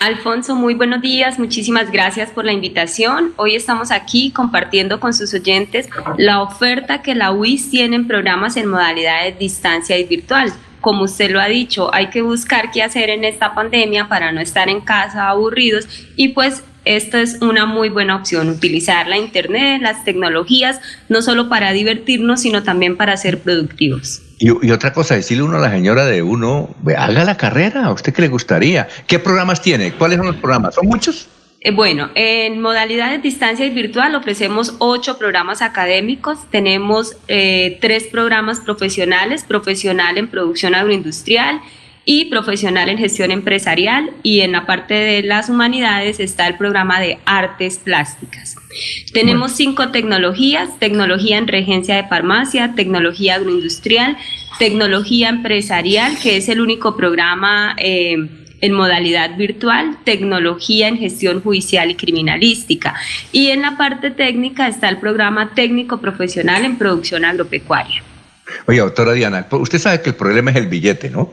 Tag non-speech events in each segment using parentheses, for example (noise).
Alfonso, muy buenos días, muchísimas gracias por la invitación. Hoy estamos aquí compartiendo con sus oyentes la oferta que la UIS tiene en programas en modalidades distancia y virtual. Como usted lo ha dicho, hay que buscar qué hacer en esta pandemia para no estar en casa aburridos y pues esta es una muy buena opción, utilizar la Internet, las tecnologías, no solo para divertirnos, sino también para ser productivos. Y, otra cosa, decirle uno a la señora de uno, haga la carrera, ¿a usted qué le gustaría? ¿Qué programas tiene? ¿Cuáles son los programas? ¿Son muchos? Eh, bueno, en modalidades distancia y virtual ofrecemos ocho programas académicos, tenemos eh, tres programas profesionales, profesional en producción agroindustrial, y profesional en gestión empresarial y en la parte de las humanidades está el programa de artes plásticas. Tenemos cinco tecnologías, tecnología en regencia de farmacia, tecnología agroindustrial, tecnología empresarial, que es el único programa eh, en modalidad virtual, tecnología en gestión judicial y criminalística. Y en la parte técnica está el programa técnico profesional en producción agropecuaria. Oye, doctora Diana, usted sabe que el problema es el billete, ¿no?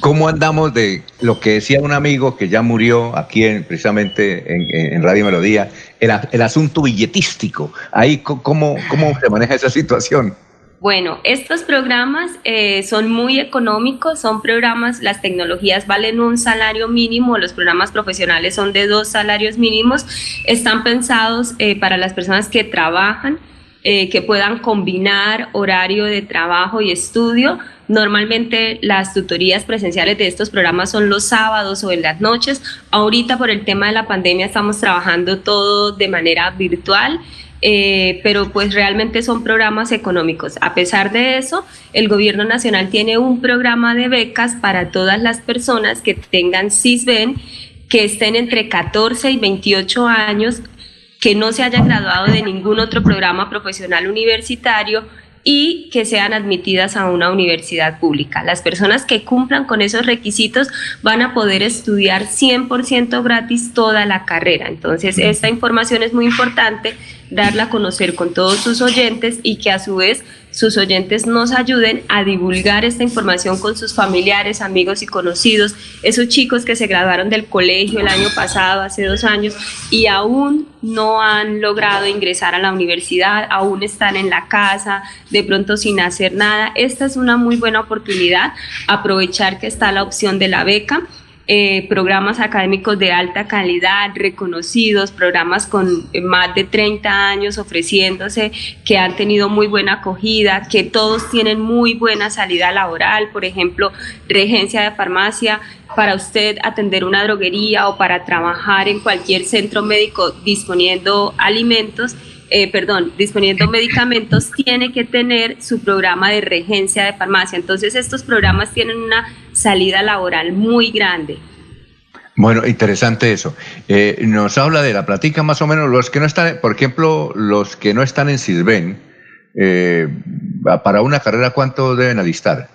¿Cómo andamos de lo que decía un amigo que ya murió aquí en, precisamente en, Radio Melodía, el, asunto billetístico? Ahí, ¿cómo, ¿cómo se maneja esa situación? Bueno, estos programas eh, son muy económicos, son programas, las tecnologías valen un salario mínimo, los programas profesionales son de dos salarios mínimos, están pensados eh, para las personas que trabajan, eh, que puedan combinar horario de trabajo y estudio Normalmente las tutorías presenciales de estos programas son los sábados o en las noches. Ahorita por el tema de la pandemia estamos trabajando todo de manera virtual. Eh, pero pues realmente son programas económicos. A pesar de eso, el gobierno nacional tiene un programa de becas para todas las personas que tengan CISBEN, que estén entre 14 y 28 años, que no se hayan graduado de ningún otro programa profesional universitario, y que sean admitidas a una universidad pública. Las personas que cumplan con esos requisitos van a poder estudiar 100% gratis toda la carrera. Entonces, esta información es muy importante darla a conocer con todos sus oyentes y que a su vez sus oyentes nos ayuden a divulgar esta información con sus familiares, amigos y conocidos, esos chicos que se graduaron del colegio el año pasado, hace dos años, y aún no han logrado ingresar a la universidad, aún están en la casa, de pronto sin hacer nada. Esta es una muy buena oportunidad, aprovechar que está la opción de la beca eh, programas académicos de alta calidad, reconocidos, programas con más de 30 años ofreciéndose, que han tenido muy buena acogida, que todos tienen muy buena salida laboral, por ejemplo, regencia de farmacia, para usted atender una droguería o para trabajar en cualquier centro médico disponiendo alimentos. Eh, perdón, disponiendo (laughs) medicamentos, tiene que tener su programa de regencia de farmacia. Entonces, estos programas tienen una salida laboral muy grande. Bueno, interesante eso. Eh, nos habla de la platica más o menos, los que no están, por ejemplo, los que no están en Sisben, eh, para una carrera, ¿cuánto deben alistar?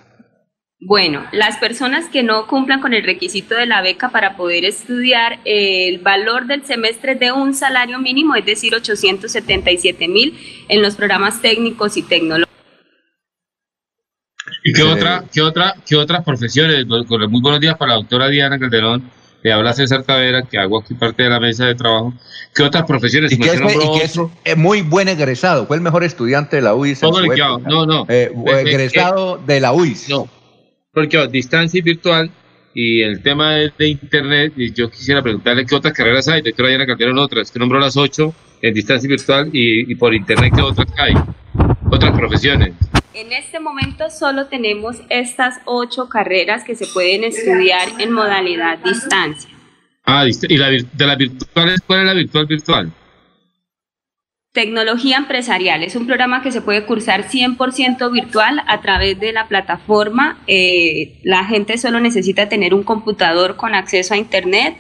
Bueno, las personas que no cumplan con el requisito de la beca para poder estudiar, el valor del semestre de un salario mínimo, es decir, 877 mil en los programas técnicos y tecnológicos. ¿Y qué, otra, qué, otra, qué otras profesiones? Muy buenos días para la doctora Diana Calderón, que habla César Tavera, que hago aquí parte de la mesa de trabajo. ¿Qué otras profesiones? Y que, es, muy buen egresado, fue el mejor estudiante de la UIS. no, no. Eh, egresado de la UIS. No, porque distancia y virtual y el tema de, Internet, y yo quisiera preguntarle qué otras carreras hay, doctora Diana Calderón, otras, que nombró las ocho en distancia virtual y, y por Internet, ¿qué otras hay? Otras profesiones. En este momento solo tenemos estas ocho carreras que se pueden estudiar en modalidad distancia. Ah, y la, de las virtuales, ¿cuál es la virtual virtual? Tecnología Empresarial. Es un programa que se puede cursar 100% virtual a través de la plataforma. Eh, la gente solo necesita tener un computador con acceso a Internet.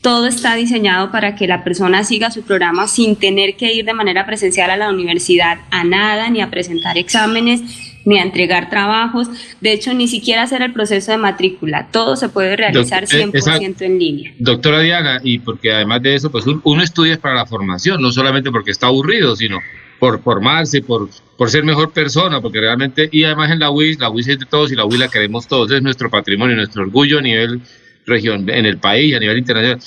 Todo está diseñado para que la persona siga su programa sin tener que ir de manera presencial a la universidad a nada, ni a presentar exámenes, ni a entregar trabajos. De hecho, ni siquiera hacer el proceso de matrícula. Todo se puede realizar 100% en línea. Doctora Diana, y porque además de eso, pues uno estudia para la formación, no solamente porque está aburrido, sino por formarse, por, por ser mejor persona, porque realmente, y además en la UIS, la UIS es de todos y la UIS la queremos todos, es nuestro patrimonio, nuestro orgullo a nivel región, en el país, a nivel internacional.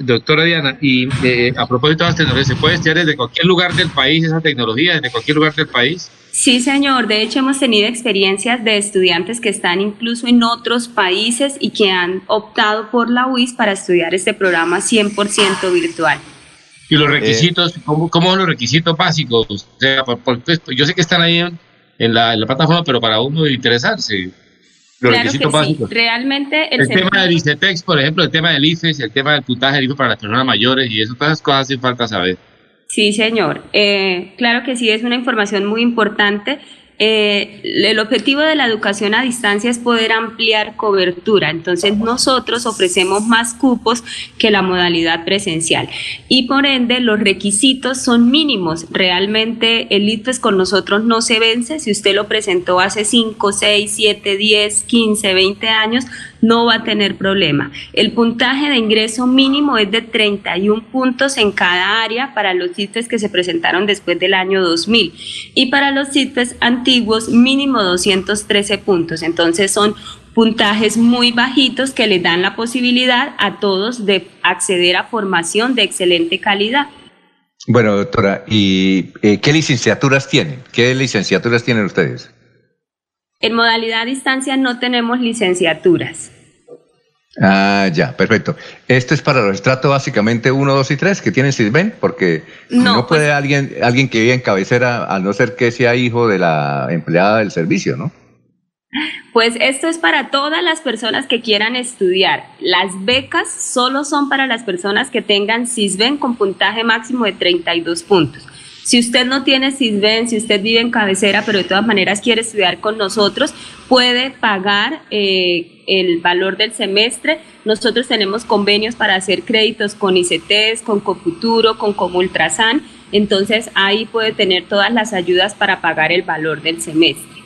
doctora Diana, y eh, a propósito de las tecnologías, ¿se puede estudiar desde cualquier lugar del país esa tecnología, desde cualquier lugar del país? Sí, señor. De hecho, hemos tenido experiencias de estudiantes que están incluso en otros países y que han optado por la UIS para estudiar este programa 100% virtual. ¿Y los requisitos? ¿cómo, ¿Cómo, son los requisitos básicos? O sea, yo sé que están ahí en, la, en la plataforma, pero para uno interesarse claro que Sí. Realmente el, tema del ICETEX, por ejemplo, el tema del IFES, el tema del puntaje del IFES para las personas mayores y eso, todas esas cosas hacen falta saber. Sí, señor. Eh, claro que sí, es una información muy importante eh, el objetivo de la educación a distancia es poder ampliar cobertura. Entonces nosotros ofrecemos más cupos que la modalidad presencial y por ende los requisitos son mínimos. Realmente el ITFES con nosotros no se vence. Si usted lo presentó hace 5, 6, 7, 10, 15, 20 años, no va a tener problema. El puntaje de ingreso mínimo es de 31 puntos en cada área para los CITES que se presentaron después del año 2000 y para los CITES antiguos mínimo 213 puntos. Entonces son puntajes muy bajitos que le dan la posibilidad a todos de acceder a formación de excelente calidad. Bueno, doctora, ¿y eh, qué licenciaturas tienen? ¿Qué licenciaturas tienen ustedes? En modalidad a distancia no tenemos licenciaturas. Ah, ya, perfecto. Esto es para los estratos básicamente 1, 2 y 3 que tienen CISBEN, porque no, puede pues- alguien, alguien que vive en cabecera, a no ser que sea hijo de la empleada del servicio, ¿no? Pues esto es para todas las personas que quieran estudiar. Las becas solo son para las personas que tengan CISBEN con puntaje máximo de 32 puntos. Si usted no tiene CISBEN, si usted vive en cabecera, pero de todas maneras quiere estudiar con nosotros, puede pagar eh, el valor del semestre. Nosotros tenemos convenios para hacer créditos con ICTs, con Cofuturo, con Comultrasan. Entonces ahí puede tener todas las ayudas para pagar el valor del semestre.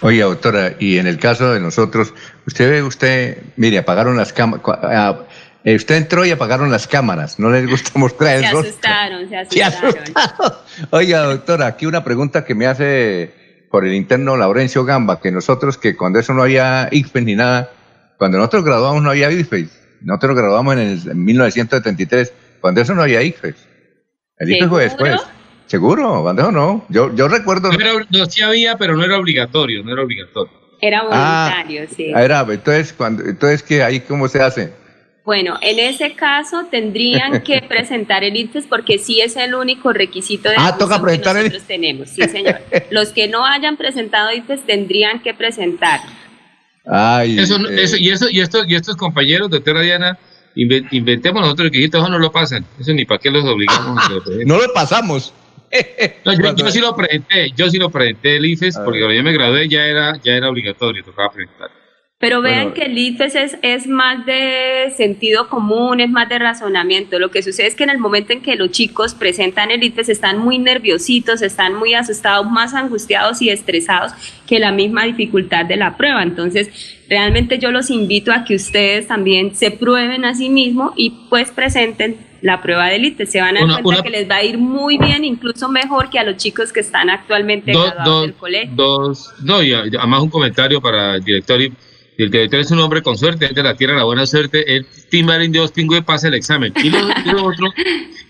Oye, doctora, y en el caso de nosotros, usted ve, usted, mire, apagaron las cámaras, eh, usted entró y apagaron las cámaras, no les gusta mostrar el se rostro. Asustaron, se asustaron, se asustaron. Oiga, doctora, aquí una pregunta que me hace por el interno Laurencio Gamba, que nosotros, que cuando eso no había IFES ni nada, cuando nosotros graduamos no había IFES, nosotros graduamos en, el, 1973, cuando eso no había IFES. El IFES fue después. ¿Seguro? ¿Cuándo eso no? Yo, yo recuerdo... No, sí había, pero no era obligatorio, no era obligatorio. Era voluntario, sí. Era, entonces, cuando, entonces ¿qué? ¿Ahí cómo se hace? Bueno, en ese caso tendrían que (laughs) presentar el ITFES porque sí es el único requisito de ah, toca presentar que nosotros tenemos. Sí, señor. (laughs) Los que no hayan presentado ITFES tendrían que presentar. Ay, eso, eh. eso, y, eso, y, estos, y estos compañeros, doctora Diana, inventemos nosotros requisitos, eso no lo pasan. Eso ni para qué los obligamos. (laughs) no lo pasamos. yo, sí lo presenté, yo sí lo presenté el IFES, porque cuando yo me gradué ya era, ya era obligatorio, tocaba presentar. Pero vean que el IFES es, es, más de sentido común, es más de razonamiento. Lo que sucede es que en el momento en que los chicos presentan el IFES están muy nerviositos, están muy asustados, más angustiados y estresados que la misma dificultad de la prueba. Entonces, realmente yo los invito a que ustedes también se prueben a sí mismos y pues presenten la prueba IFES. Se van a dar cuenta que les va a ir muy bien, incluso mejor que a los chicos que están actualmente graduados del colegio. Dos, no, y además un comentario para el director y el director es un hombre con suerte, es de la tierra la buena suerte, el timbarín de Pingüe pasa el examen. Y lo, otro,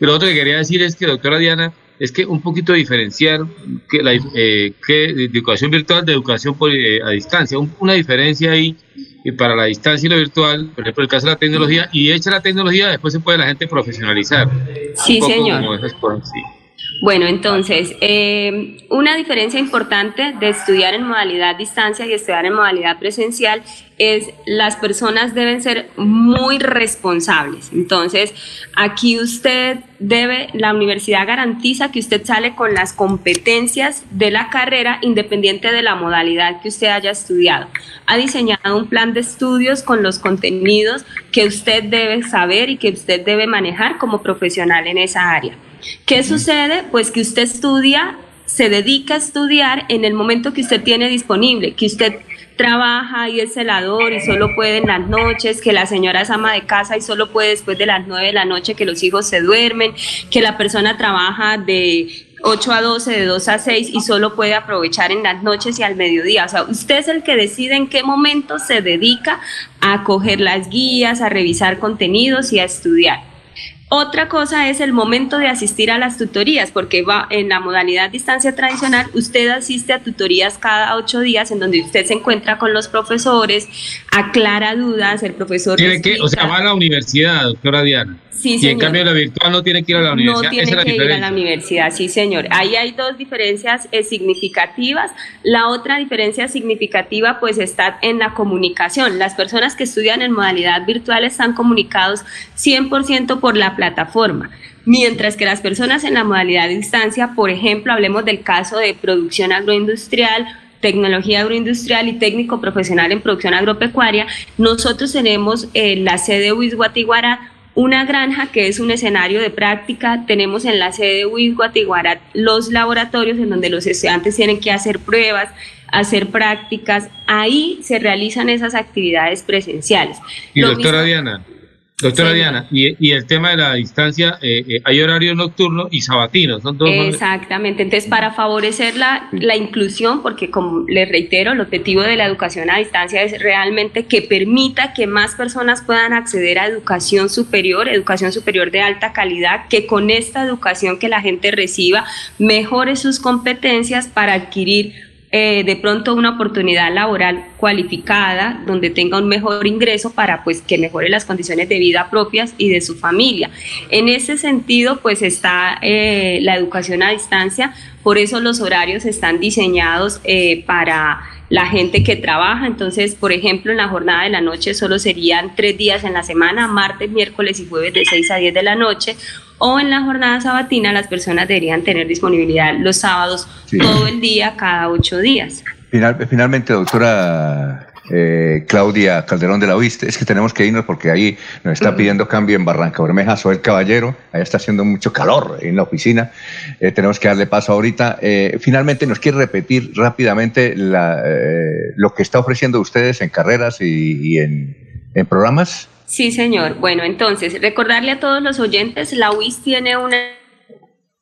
lo otro que quería decir es que, doctora Diana, es que un poquito diferenciar que la eh, que educación virtual de educación por, eh, a distancia, una diferencia ahí y para la distancia y lo virtual, por ejemplo, el caso de la tecnología, y hecha la tecnología, después se puede la gente profesionalizar. Sí, señor. sí. Bueno, entonces, eh, una diferencia importante de estudiar en modalidad distancia y estudiar en modalidad presencial es las personas deben ser muy responsables. Entonces, aquí usted debe, la universidad garantiza que usted sale con las competencias de la carrera independiente de la modalidad que usted haya estudiado. Ha diseñado un plan de estudios con los contenidos que usted debe saber y que usted debe manejar como profesional en esa área. ¿Qué sucede? Pues que usted estudia, se dedica a estudiar en el momento que usted tiene disponible, que usted trabaja y es celador y solo puede en las noches, que la señora es ama de casa y solo puede después de las nueve de la noche que los hijos se duermen, que la persona trabaja de 8 a 12, de 2 a 6 y solo puede aprovechar en las noches y al mediodía. O sea, usted es el que decide en qué momento se dedica a coger las guías, a revisar contenidos y a estudiar. Otra cosa es el momento de asistir a las tutorías, porque va en la modalidad distancia tradicional, usted asiste a tutorías cada ocho días en donde usted se encuentra con los profesores, aclara dudas, el profesor... Tiene que, o sea, va a la universidad, doctora Diana. Sí, y en cambio la virtual no tiene que ir a la universidad. No tiene que ir a la universidad, sí, señor. Ahí hay dos diferencias eh, significativas. La otra diferencia significativa pues está en la comunicación. Las personas que estudian en modalidad virtual están comunicados 100% por la plataforma. Mientras que las personas en la modalidad de distancia, por ejemplo, hablemos del caso de producción agroindustrial, tecnología agroindustrial y técnico profesional en producción agropecuaria, nosotros tenemos eh, la sede UIS Guatiguara una granja que es un escenario de práctica. Tenemos en la sede de UIS Guatiguara los laboratorios en donde los estudiantes tienen que hacer pruebas, hacer prácticas. Ahí se realizan esas actividades presenciales. Y doctora Diana, Doctora Diana, y, el tema de la distancia, eh, eh, hay horario nocturno y sabatino, son dos. Exactamente, entonces para favorecer la, la, inclusión, porque como les reitero, el objetivo de la educación a distancia es realmente que permita que más personas puedan acceder a educación superior, educación superior de alta calidad, que con esta educación que la gente reciba mejore sus competencias para adquirir eh, de pronto una oportunidad laboral cualificada donde tenga un mejor ingreso para pues que mejore las condiciones de vida propias y de su familia. En ese sentido pues está eh, la educación a distancia, por eso los horarios están diseñados eh, para la gente que trabaja. Entonces, por ejemplo, en la jornada de la noche solo serían tres días en la semana, martes, miércoles y jueves de 6 a 10 de la noche o en la jornada sabatina las personas deberían tener disponibilidad los sábados todo el día, cada ocho días. finalmente, doctora eh, Claudia Calderón de la Oiste, es que tenemos que irnos porque ahí nos está pidiendo cambio en Barranca Bermeja, soy el caballero, ahí está haciendo mucho calor en la oficina, eh, tenemos que darle paso ahorita. Eh, finalmente, ¿nos quiere repetir rápidamente lo que está ofreciendo ustedes en carreras y, en, en programas? Sí, señor. Bueno, entonces, recordarle a todos los oyentes, la UIS tiene una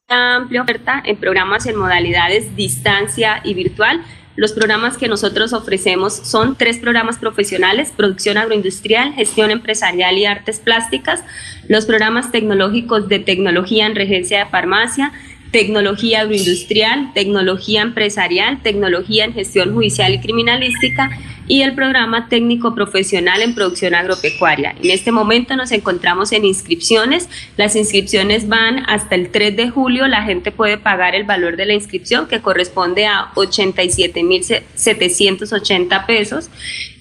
amplia oferta en programas en modalidades distancia y virtual. Los programas que nosotros ofrecemos son tres programas profesionales, producción agroindustrial, gestión empresarial y artes plásticas, los programas tecnológicos de tecnología en regencia de farmacia, tecnología agroindustrial, tecnología empresarial, tecnología en gestión judicial y criminalística y el programa técnico profesional en producción agropecuaria. En este momento nos encontramos en inscripciones. Las inscripciones van hasta el 3 de julio. La gente puede pagar el valor de la inscripción que corresponde a 87.780 pesos.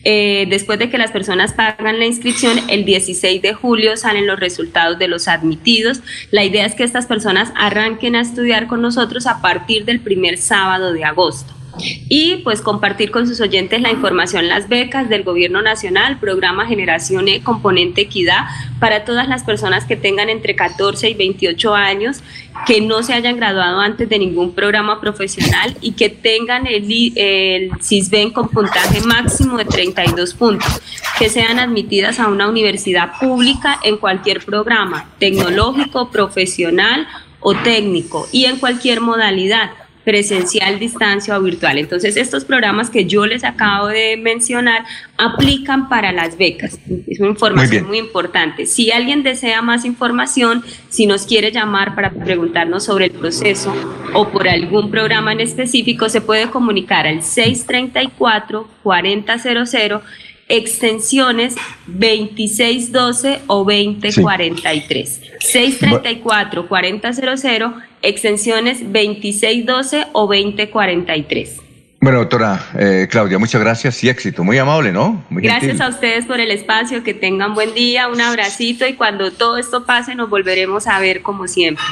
Eh, después de que las personas pagan la inscripción, el 16 de julio salen los resultados de los admitidos. La idea es que estas personas arranquen a estudiar con nosotros a partir del primer sábado de agosto y pues compartir con sus oyentes la información, las becas del Gobierno Nacional, programa Generación E, Componente Equidad, para todas las personas que tengan entre 14 y 28 años, que no se hayan graduado antes de ningún programa profesional y que tengan el, el CISBEN con puntaje máximo de 32 puntos, que sean admitidas a una universidad pública en cualquier programa, tecnológico, profesional o técnico y en cualquier modalidad presencial, distancia o virtual. Entonces, estos programas que yo les acabo de mencionar aplican para las becas. Es una información muy, importante. Si alguien desea más información, si nos quiere llamar para preguntarnos sobre el proceso o por algún programa en específico, se puede comunicar al 634 4000 extensiones 2612 o 2043. 634 4000 extensiones 2612 o 2043. Bueno, doctora eh, Claudia, muchas gracias y éxito. Muy amable, ¿no? gracias a ustedes por el espacio, que tengan buen día, un abracito y cuando todo esto pase nos volveremos a ver como siempre.